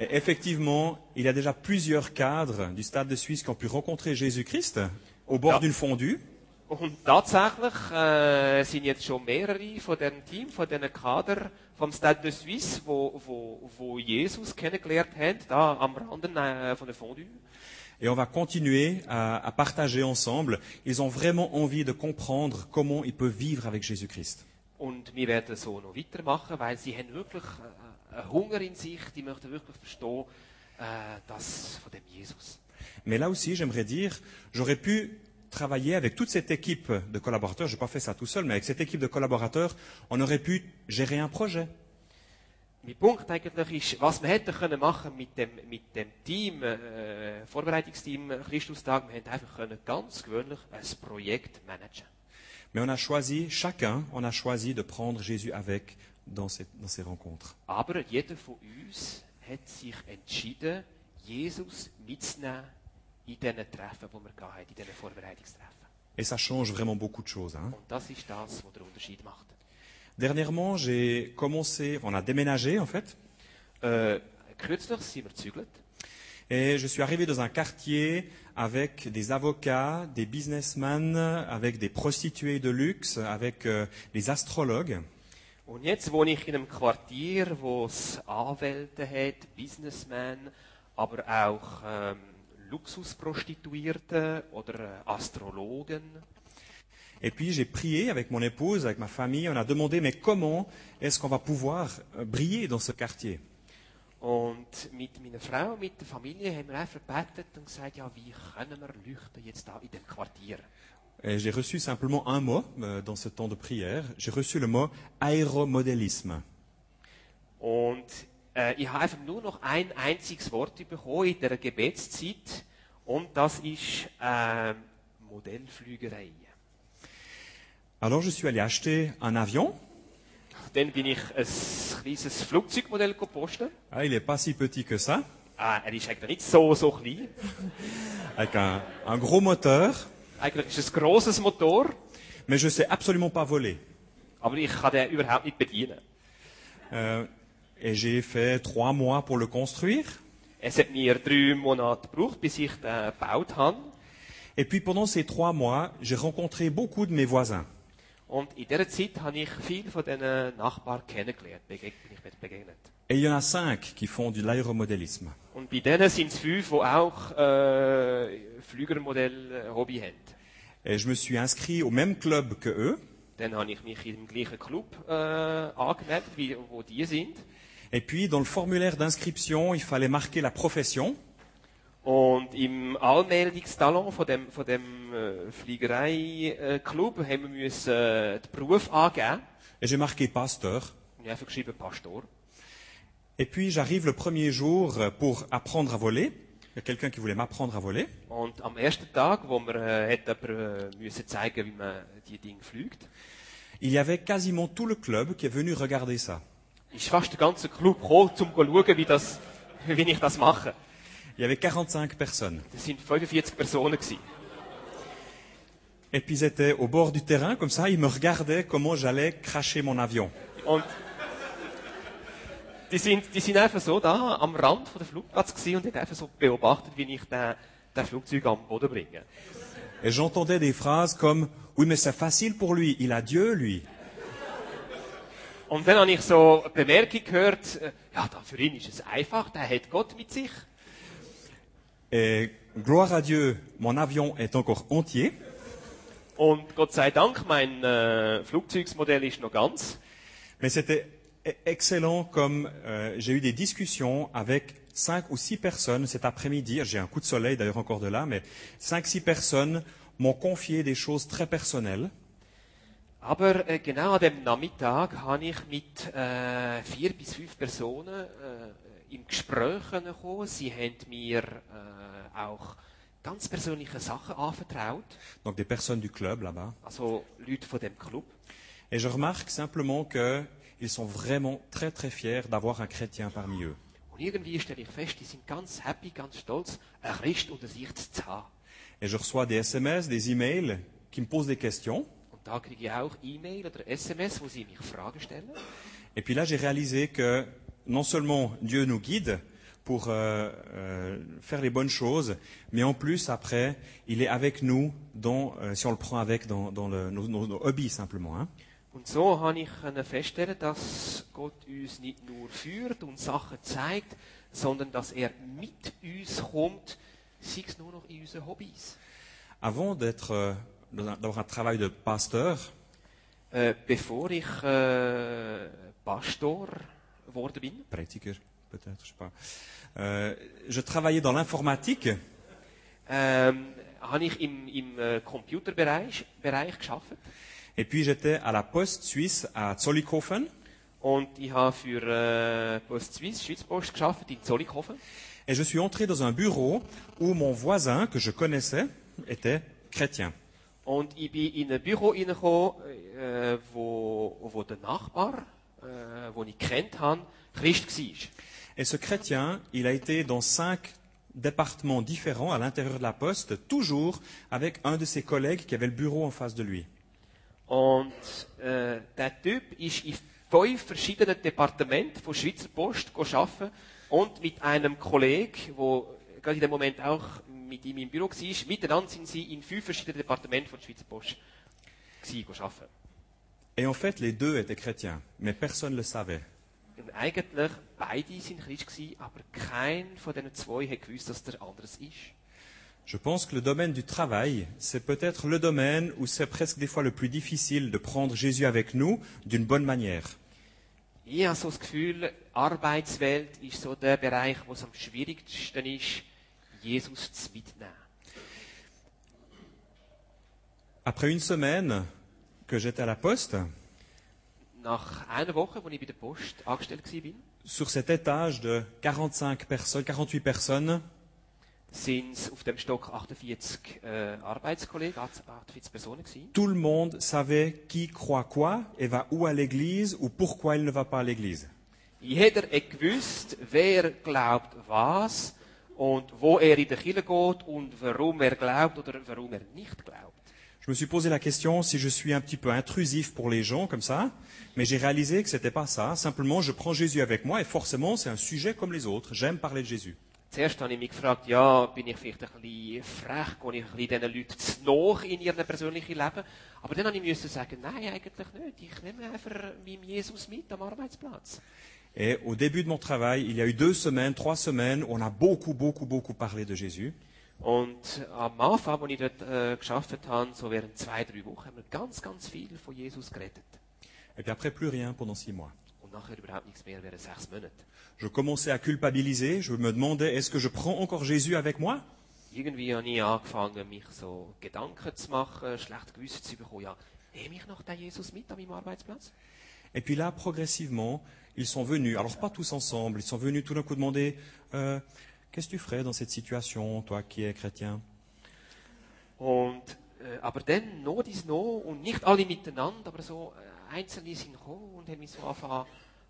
Et effectivement, il y a déjà plusieurs cadres du Stade de Suisse qui ont pu rencontrer Jésus-Christ au bord Ja. d'une fondue. Und tatsächlich äh, sind jetzt schon mehrere von diesem Team, von diesen Kader vom Stade de Suisse, wo, wo, wo Jesus kennengelernt haben, da am Rande äh, von der Fondue. Et on va continuer à, à partager ensemble. Ils ont vraiment envie de comprendre comment ils peuvent vivre avec Jésus-Christ. Und wir werden so noch weitermachen, weil sie haben wirklich äh, einen Hunger in sich, die möchten wirklich verstehen, äh, das von dem Jesus. Mais là aussi, j'aimerais dire, j'aurais pu travailler avec toute cette équipe de collaborateurs. Je n'ai pas fait ça tout seul, mais avec cette équipe de collaborateurs, on aurait pu gérer un projet. Mein Punkt eigentlich ist, was wir hätten können machen mit dem, mit dem Team, äh, Vorbereitungsteam Christustag, wir hätten einfach können ganz gewöhnlich ein Projekt managen. Mais on a choisi, chacun, on a choisi de prendre Jésus avec dans ces, dans ces rencontres. Aber jeder von uns hat sich entschieden, Jesus mitzunehmen in diesen Treffen, die wir haben, in diesen Vorbereitungstreffen. Et ça change vraiment beaucoup de choses. hein. Und das ist das, was den Unterschied macht. Dernièrement, j'ai commencé, on a déménagé en fait, gezügelt. et je suis arrivé dans un quartier avec des avocats, des businessmen, avec des prostituées de luxe, avec euh, des astrologues. Und jetzt wohne ich in einem Quartier, wo es Anwälte hat, Businessmen, aber auch ähm, Luxusprostituierte oder äh, Astrologen. Et puis j'ai prié avec mon épouse, avec ma famille, on a demandé mais comment est-ce qu'on va pouvoir euh, briller dans ce quartier? Und mit meiner Frau, mit der Familie haben wir einfach gebetet und gesagt, ja, wie können wir leuchten jetzt da in dem Quartier? Et j'ai reçu simplement un mot euh, dans ce temps de prière. J'ai reçu le mot aéromodélisme. Und äh, ich habe einfach nur noch ein einziges Wort bekommen in der Gebetszeit und das ist äh, Modellflügerei. Alors je suis allé acheter un avion. Dann bin ich ein kleines Flugzeugmodell gepostet. Ah, il n'est pas si petit que ça, Äh, er ist eigentlich nicht so, so klein. avec un, un gros moteur, Eigentlich ist es ein grosses Motor, mais je sais absolument pas voler. aber ich kann den überhaupt nicht bedienen. Euh, et j'ai fait trois mois pour le construire. Es hat mir drei Monate gebraucht, bis ich den gebaut habe. Et puis pendant ces trois mois, j'ai rencontré beaucoup de mes voisins. Und in dieser Zeit habe ich viele von diesen Nachbarn kennengelernt, begeg bin ich mit begegnet. Et il y en a cinq qui font de l'aéromodélisme. Und bei denen sind es fünf, die auch äh, Flügermodell-Hobby haben. Et je me suis inscrit au même club que eux. Dann habe ich mich im gleichen Club äh, angemeldet, wie wo die sind. Et puis dans le formulaire d'inscription, il fallait marquer la profession. Und im Anmeldungstalon von dem, von dem äh, Fliegerei-Club haben wir müssen, äh, den Beruf angeben. Et j'ai marqué pasteur. Und ich habe geschrieben Pastor. Et puis j'arrive le premier jour pour apprendre à voler. Il y a quelqu'un qui voulait m'apprendre à voler. Und am ersten Tag, wo wir äh, hat jemand, äh, müssen zeigen, wie man die Dinge fliegt, Il y avait quasiment tout le club qui est venu regarder ça. ist fast der ganze Club gekommen, um zu schauen, wie, das, wie ich das mache. Il y avait 45 personnes. Das sind 45 Personen gewesen. Et puis ils étaient au bord du terrain, comme ça, ils me regardaient comment j'allais cracher mon avion. Und die, sind, die sind einfach so da am Rand von der Flugplatz gewesen und haben einfach so beobachtet, wie ich den, den Flugzeug am Boden bringe. Et j'entendais des phrases comme Oui, mais c'est facile pour lui, il a Dieu, lui. Und dann habe ich so eine Bemerkung gehört, äh, ja, für ihn ist es einfach, der hat Gott mit sich. Et gloire à Dieu, mon avion est encore entier. Und Gott sei Dank, mein äh, Flugzeugsmodell ist noch ganz. Mais c'était e- excellent comme euh, j'ai eu des discussions avec cinq ou six personnes cet après-midi. J'ai un coup de soleil d'ailleurs encore de là, mais cinq, six personnes m'ont confié des choses très personnelles. Aber äh, genau an dem Nachmittag habe ich mit äh, vier bis fünf Personen äh, im Gespräch können kommen. Sie haben mir äh, auch ganz persönliche Sachen anvertraut, Donc des personnes du club là-bas. also Leute von dem Club. Et je remarque simplement qu'ils sont vraiment très très fiers d'avoir un chrétien parmi eux. Und irgendwie stelle ich fest, die sind ganz happy, ganz stolz, einen Christ unter sich zu haben. Et je reçois des SMS, des emails qui me posent des questions. Und da kriege ich auch E-Mail oder SMS, wo sie mich Fragen stellen. Et puis là, j'ai réalisé que non seulement Dieu nous guide pour euh, euh, faire les bonnes choses, mais en plus, après, il est avec nous, dans, euh, si on le prend avec dans, dans le- nos, nos- nos hobbies simplement. hein. Und so habe ich feststellen, dass Gott uns nicht nur führt und Sachen zeigt, sondern dass er mit uns kommt, sei es nur noch in unseren Hobbys. Avant d'être, euh, d'avoir un travail de pasteur, Äh, bevor ich äh, Pastor geworden bin, prediger peut-être, je sais pas, euh, je travaillais dans l'informatique ähm, habe ich im, im äh, Computerbereich Bereich geschafft et puis j'étais à la Poste suisse à Zollikofen. und ich habe für äh, Post Suisse, Schweiz Post geschafft in Zollikofen. Et je suis entré dans un bureau où mon voisin, que je connaissais, était chrétien. Und ich bin in ein Büro reingekommen, äh, wo, wo der Nachbar, äh, den ich kennt habe, Christ war. Et ce chrétien, il a été dans cinq départements différents à l'intérieur de la poste, toujours avec un de ses collègues qui avait le bureau en face de lui. Und äh, der Typ ist in fünf verschiedenen Departementen von Schweizer Post arbeiten und mit einem Kollegen, der gerade in dem Moment auch mit ihm im Büro war, miteinander sind sie in fünf verschiedenen Departementen von Schweizer Post gewesen, arbeiten. Et en fait, les deux étaient chrétiens, mais personne ne le savait. Und eigentlich, beide sind Christ gewesen, aber kein von diesen zwei hat gewusst, dass der anderes ist. Je pense que le domaine du travail, c'est peut-être le domaine où c'est presque des fois le plus difficile de prendre Jésus avec nous d'une bonne manière. Ich habe so das Gefühl, Arbeitswelt ist so der Bereich, wo es am schwierigsten ist, Jesus zu mitnehmen. Après une semaine que j'étais à la poste, Nach einer Woche, als ich bei der Post angestellt war, sur cet étage de 45 personnes, 48 personnes, sind es auf dem Stock 48 äh, Arbeitskollegen, 48 Personen gewesen. tout le monde savait qui croit quoi et va où à l'église ou pourquoi il ne va pas à l'église. Jeder hat gewusst, wer glaubt was und wo er in der Kirche geht und warum er glaubt oder warum er nicht glaubt. Je me suis posé la question si je suis un petit peu intrusif pour les gens comme ça, mais j'ai réalisé que c'était pas ça. Simplement, je prends Jésus avec moi et forcément, c'est un sujet comme les autres. J'aime parler de Jésus. Zuerst habe ich mich gefragt, ja, bin ich vielleicht ein bisschen frech, gehe ich ein bisschen diesen Leuten zu nach in ihrem persönlichen Leben? Aber dann habe ich müssen sagen, nein, eigentlich nicht. Ich nehme einfach meinen Jesus mit am Arbeitsplatz. Et au début de mon travail, il y a eu deux semaines, trois semaines, on a beaucoup, beaucoup, beaucoup parlé de Jésus. Und am Anfang, als ich dort äh, gearbeitet habe, so während zwei, drei Wochen, haben wir ganz, ganz viel von Jesus geredet. Et puis après, plus rien pendant six mois. Und nachher überhaupt nichts mehr während sechs Monaten. Je commençais à culpabiliser. Je me demandais, est-ce que je prends encore Jésus avec moi? Irgendwie habe ich angefangen, mich so Gedanken zu machen, schlecht Gewissen zu bekommen. Ja, nehme ich noch den Jesus mit an meinem Arbeitsplatz? Et puis là, progressivement, ils sont venus, alors pas tous ensemble, ils sont venus tout d'un coup demander, euh, qu'est-ce que tu ferais dans cette situation, toi qui es chrétien? Äh,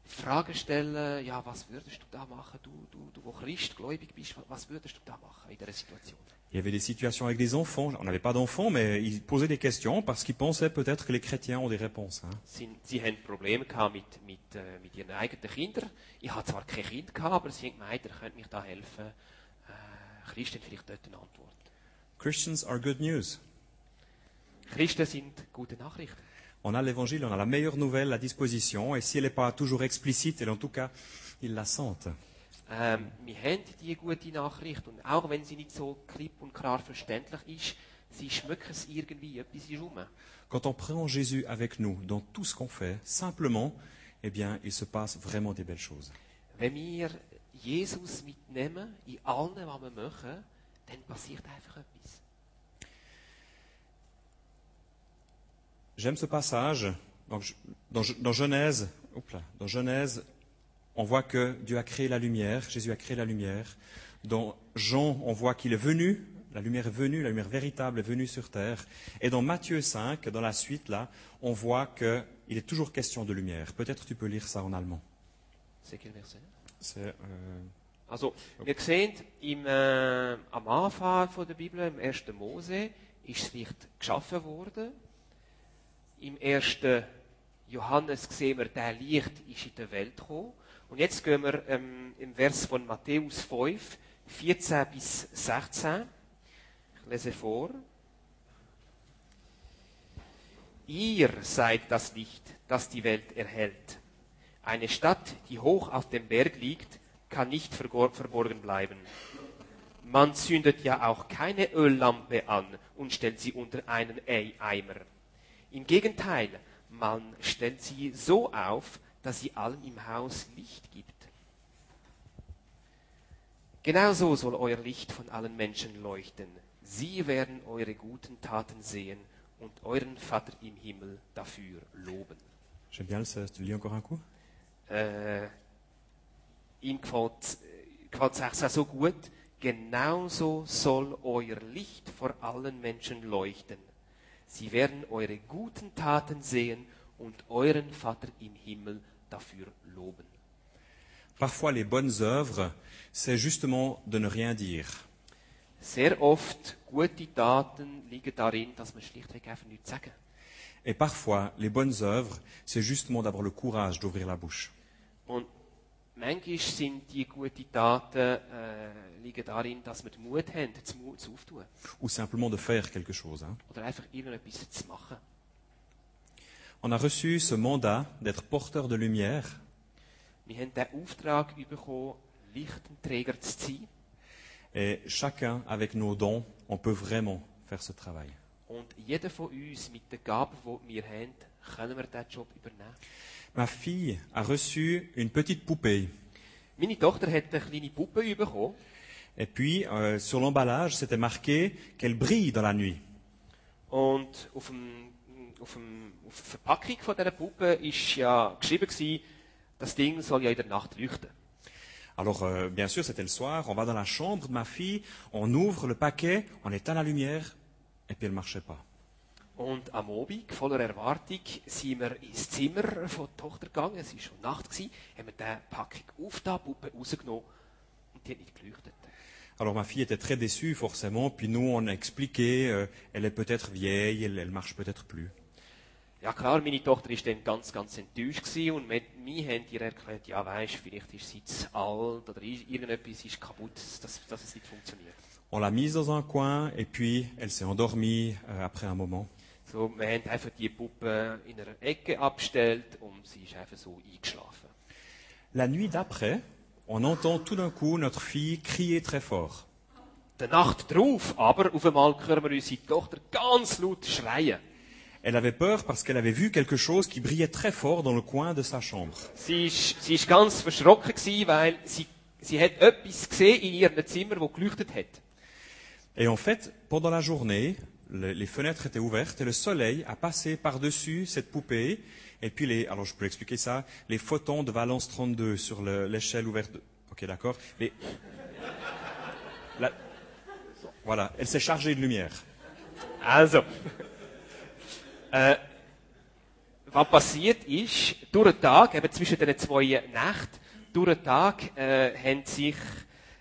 Fragen stellen, ja, was würdest du da machen, du, du, du, wo Christ gläubig bist, was würdest du da machen in dieser Situation? Il y avait des situations avec des enfants. On n'avait pas d'enfants, mais ils posaient des questions parce qu'ils pensaient peut-être que les chrétiens ont des réponses. hein. Sie, sie haben Probleme gehabt mit, mit, äh, mit ihren eigenen Kindern. Ich hatte zwar kein Kind gehabt, aber sie haben gemeint, ihr könnt mich da helfen. Äh, Christen vielleicht dort eine Antwort. Christians are good news. Christen sind gute Nachrichten. On a l'évangile, on a la meilleure nouvelle à disposition, et si elle n'est pas toujours explicite, elle en tout cas, ils la sentent. Ähm, wir haben die gute Nachricht und auch wenn sie nicht so klipp und klar verständlich ist, sie schmücken es irgendwie, etwas ist rum. Quand on prend Jésus avec nous dans tout ce qu'on fait, simplement, eh bien, il se passe vraiment des belles choses. Wenn wir Jesus mitnehmen, in allem, was wir machen, dann passiert einfach etwas. J'aime ce passage. Dans, dans Genèse, là, dans Genèse, on voit que Dieu a créé la lumière, Jésus a créé la lumière. Dans Jean, on voit qu'il est venu, la lumière est venue, la lumière véritable est venue sur terre. Et dans Matthieu 5, dans la suite, là, on voit qu'il est toujours question de lumière. Peut-être tu peux lire ça en allemand. C'est quel verset? C'est, euh, Also, wir sehen, im, äh, am Anfang von der Bibel, im 1. Mose, ist das Licht geschaffen worden. Im 1. Johannes sehen wir, der Licht ist in die Welt gekommen. Und jetzt gehen wir ähm, im Vers von Matthäus 5, 14 bis 16. Ich lese vor. Ihr seid das Licht, das die Welt erhellt. Eine Stadt, die hoch auf dem Berg liegt, kann nicht verborgen bleiben. Man zündet ja auch keine Öllampe an und stellt sie unter einen Ei- Eimer. Im Gegenteil, man stellt sie so auf, dass sie allen im Haus Licht gibt. Genauso soll euer Licht von allen Menschen leuchten. Sie werden eure guten Taten sehen und euren Vater im Himmel dafür loben. le 16. Tu lis encore un coup äh, ihm gefällt, gefällt 16 so gut. Genauso soll euer Licht vor allen Menschen leuchten. Sie werden eure guten Taten sehen und euren Vater im Himmel dafür loben. Parfois, les bonnes œuvres, c'est justement de ne rien dire. Sehr oft gute Taten liegen darin, dass man schlichtweg einfach nichts sagen. Et parfois, les bonnes œuvres, c'est justement d'avoir le courage d'ouvrir la bouche. Und manchmal sind die guten Taten äh, liegen darin, dass wir den Mut haben, zu Mut zu auftun. Ou simplement de faire quelque chose. hein. Oder einfach irgendetwas zu machen. On a reçu ce mandat d'être porteur de lumière. Wir haben den Auftrag bekommen, Lichtenträger zu sein. Et chacun, avec nos dons, on peut vraiment faire ce travail. Und jeder von uns mit den Gaben, die wir haben, können wir diesen Job übernehmen. Ma fille a reçu une petite poupée. Meine Tochter hat eine kleine Puppe bekommen. Et puis, euh, sur l'emballage, c'était marqué qu'elle brille dans la nuit. Und auf, dem, auf, dem, auf der Verpackung von dieser Puppe ist ja geschrieben gewesen, das Ding soll ja in der Nacht leuchten. Alors, euh, bien sûr, c'était le soir. On va dans la chambre de ma fille, on ouvre le paquet, on éteint la lumière, et puis elle marchait pas. Und am Abend, voller Erwartung, sind wir ins Zimmer von der Tochter gegangen. Es war schon Nacht, gewesen, haben wir diese Packung aufgetan, die Puppe rausgenommen und die hat nicht geleuchtet. Alors ma fille était très déçue forcément, puis nous on a expliqué, euh, elle est peut-être vieille, elle, elle marche peut-être plus. Ja klar, meine Tochter war dann ganz, ganz enttäuscht gewesen und mit mir haben ihr erklärt, ja weisst, vielleicht ist sie zu alt oder ist- irgendetwas ist kaputt, dass, dass es nicht funktioniert. On l'a mise dans un coin et puis elle s'est endormie euh, après un moment. So, wir haben einfach die Puppe in einer Ecke abgestellt und sie ist einfach so eingeschlafen. La nuit d'après, on entend tout d'un coup notre fille crier très fort. Die Nacht drauf, aber auf einmal hören wir unsere Tochter ganz laut schreien. Elle avait peur parce qu'elle avait vu quelque chose qui brillait très fort dans le coin de sa chambre. Sie ist, sie ist ganz verschrocken gewesen, weil sie, sie hat etwas gesehen in ihrem Zimmer, wo geleuchtet hat. Et en fait, pendant la journée, le- les fenêtres étaient ouvertes et le soleil a passé par-dessus cette poupée. Et puis les, alors je peux expliquer ça, les photons de valence 32 sur le- l'échelle ouverte. de- ok, d'accord. Voilà, elle s'est chargée de lumière. Also, äh, was passiert ist, durch den Tag, eben zwischen den zwei Nächten, durch den Tag, äh, haben sich,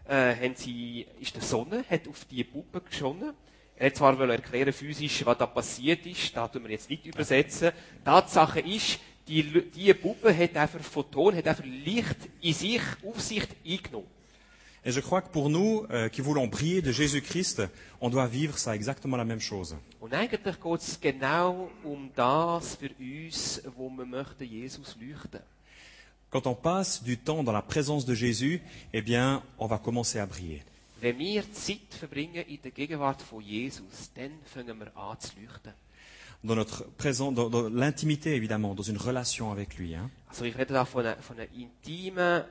äh, haben sie, ist die Sonne, hat auf die Puppe geschonnen. Er hat zwar wollen erklären physisch, was da passiert ist, da tun wir jetzt nicht übersetzen. Tatsache ist, die, die Puppe hat einfach Photon, hat einfach Licht in sich, auf sich eingenommen. Et je crois que pour nous, euh, qui voulons briller de Jésus-Christ, on doit vivre ça exactement la même chose. Und eigentlich geht es genau um das für uns, wo wir möchten Jesus leuchten. Quand on passe du temps dans la présence de Jésus, eh bien, on va commencer à briller. Wenn wir Zeit verbringen in der Gegenwart von Jesus, dann fangen wir an zu leuchten. Dans notre présence, dans, dans l'intimité évidemment, dans une relation avec lui. Hein. Also ich rede da von einer, von einer intimen, äh,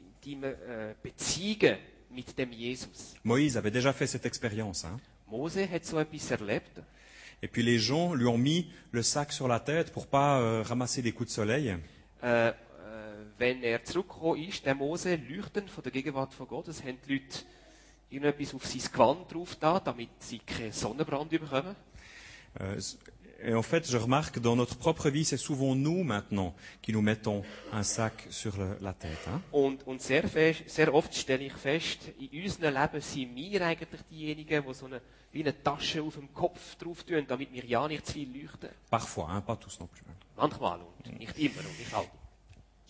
intimen äh, Beziehung mit dem Jesus. Moïse avait déjà fait cette expérience. Hein. Mose hat so etwas erlebt. Et puis les gens lui ont mis le sac sur la tête pour pas euh, ramasser des coups de soleil. Äh, äh, wenn er zurückgekommen ist, der Mose, leuchtend von der Gegenwart von Gott, es haben die Leute irgendetwas auf sein Gewand drauf da, damit sie keinen Sonnenbrand bekommen. Euh, et en fait, je remarque que dans notre propre vie, c'est souvent nous maintenant qui nous mettons un sac sur le- la tête. Hein. Und, und sehr, fest, sehr oft stelle ich fest, in unserem Leben sind wir eigentlich diejenigen, die so eine, wie eine Tasche auf dem Kopf drauf tun, damit wir ja nicht zu viel leuchten. Parfois, hein, pas tous non plus. Manchmal und nicht immer und nicht alle.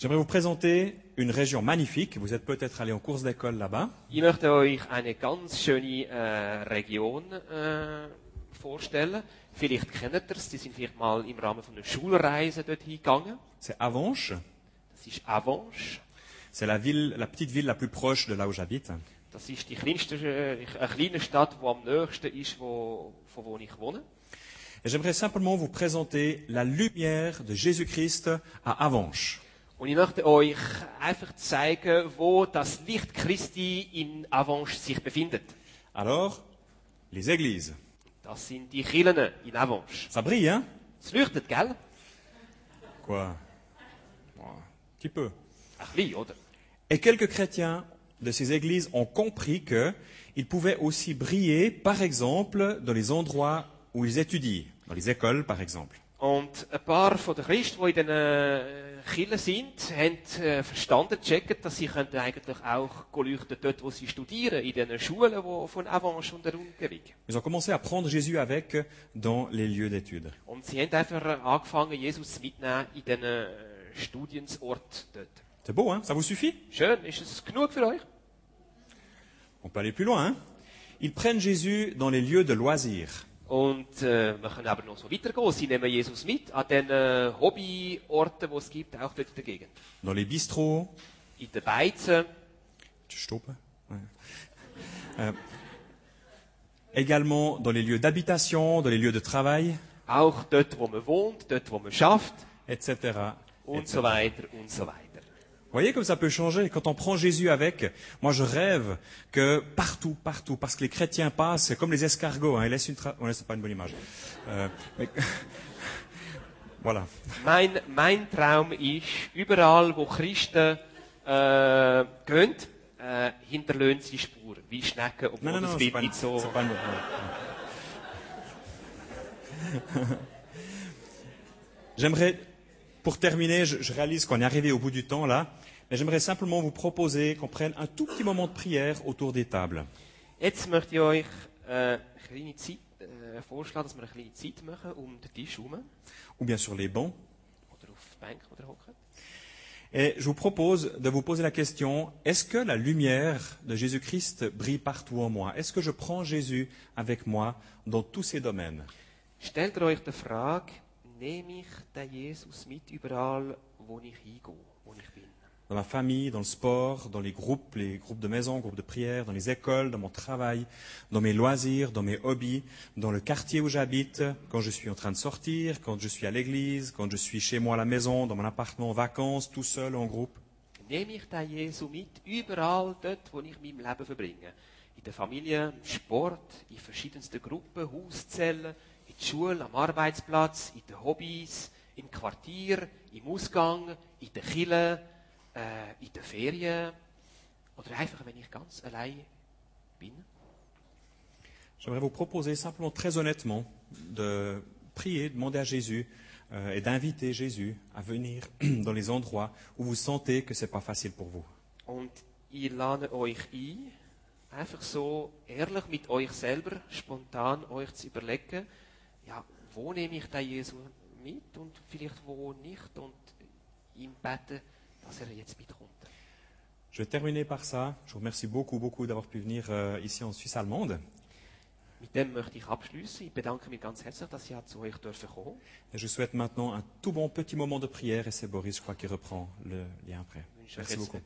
J'aimerais vous présenter une région magnifique. Vous êtes peut-être allé en course d'école là-bas. Ich möchte euch eine ganz schöne äh, Region äh, vorstellen. Vielleicht kennt ihr es, die sind vielleicht mal im Rahmen von einer Schulreise dort hingegangen. C'est Avanches. Das ist Avanches. C'est la ville, la petite ville la plus proche de là où j'habite. Das ist die kleinste, äh, eine kleine Stadt, die am nächsten ist, wo, von wo ich wohne. Et j'aimerais simplement vous présenter la lumière de Jésus-Christ à Avanches. Und ich möchte euch einfach zeigen, wo das Licht Christi in Avanches sich befindet. Alors, les églises. Das sind die Kirchen in Avanches. Ça brille, hein? Es leuchtet, gell? Quoi? Un petit peu. Ein bisschen, oder? Et quelques chrétiens de ces églises ont compris qu'ils pouvaient aussi briller, par exemple, dans les endroits où ils étudient, dans les écoles, par exemple. Und ein paar von den Christen, die in den äh, Kirchen sind, haben äh, verstanden, checken, dass sie eigentlich auch leuchten dort, wo sie studieren, in den Schulen wo, von Avanches und der Umgebung. Ils ont commencé à prendre Jésus avec dans les lieux d'études. Und sie haben einfach angefangen, Jesus mitzunehmen in äh, Studiensort dort. C'est beau, hein Ça vous suffit Schön, ist es genug für euch? On peut aller plus loin, hein Ils prennent Jésus dans les lieux de loisirs. Und äh, wir können aber noch so weitergehen. Sie nehmen Jesus mit an den äh, Hobbyorten, die es gibt, auch dort in der Gegend. Dans les bistrots, In den Beizen, stoppes Ouais. Euh, également dans les lieux d'habitation, dans les lieux de travail, auch dort, wo man wohnt, dort, wo man schafft etc. und etc. so weiter und so weiter. Vous voyez comme ça peut changer quand on prend Jésus avec. Moi, je rêve que partout, partout, parce que les chrétiens passent, c'est comme les escargots, hein, ils laissent une trace. Ouais, c'est pas une bonne image. Euh, mais- voilà. Mein, mein Traum ist, überall, wo Christen äh, gehen, äh, hinterlassen sie Spur, wie Schnecken, obwohl Non, non, das Bild nicht so... pas une. J'aimerais, pour terminer, je, je réalise qu'on est arrivé au bout du temps là, mais j'aimerais simplement vous proposer qu'on prenne un tout petit moment de prière autour des tables. Jetzt möchte ich euch äh, eine kleine Zeit äh, vorschlagen, dass wir eine kleine Zeit machen um den Tisch herum ou bien sur les bancs. oder auf die Bank oder hocken. Et je vous propose de vous poser la question, est-ce que la lumière de Jésus-Christ brille partout en moi? Est-ce que je prends Jésus avec moi dans tous ces domaines? Stellt ihr euch die Frage, nehme ich den Jesus mit überall, wo ich hingehe, wo ich bin? Dans ma famille, dans le sport, dans les groupes, les groupes de maison, groupes de prière, dans les écoles, dans mon travail, dans mes loisirs, dans mes hobbies, dans le quartier où j'habite, quand je suis en train de sortir, quand je suis à l'église, quand je suis chez moi à la maison, dans mon appartement en vacances, tout seul en groupe. Nehme ich den Jesus mit überall dort, wo ich mein Leben verbringe? In der Familie, im Sport, in verschiedensten Gruppen, Hauszellen, in der Schule, am Arbeitsplatz, in den Hobbys, im Quartier, im Ausgang, in der äh, in den Ferien oder einfach, wenn ich ganz allein bin. J'aimerais vous proposer simplement très honnêtement de prier, demander à Jésus euh, et d'inviter Jésus à venir dans les endroits où vous sentez que ce n'est pas facile pour vous. Und ich lade euch ein, einfach so ehrlich mit euch selber, spontan euch zu überlegen, ja, wo nehme ich den Jesus mit und vielleicht wo nicht und ihm beten, Je vais terminer par ça. Je vous remercie beaucoup, beaucoup d'avoir pu venir euh, ici en Suisse allemande. Et je souhaite maintenant un tout bon petit moment de prière et c'est Boris, je crois, qui reprend le lien après. Merci beaucoup.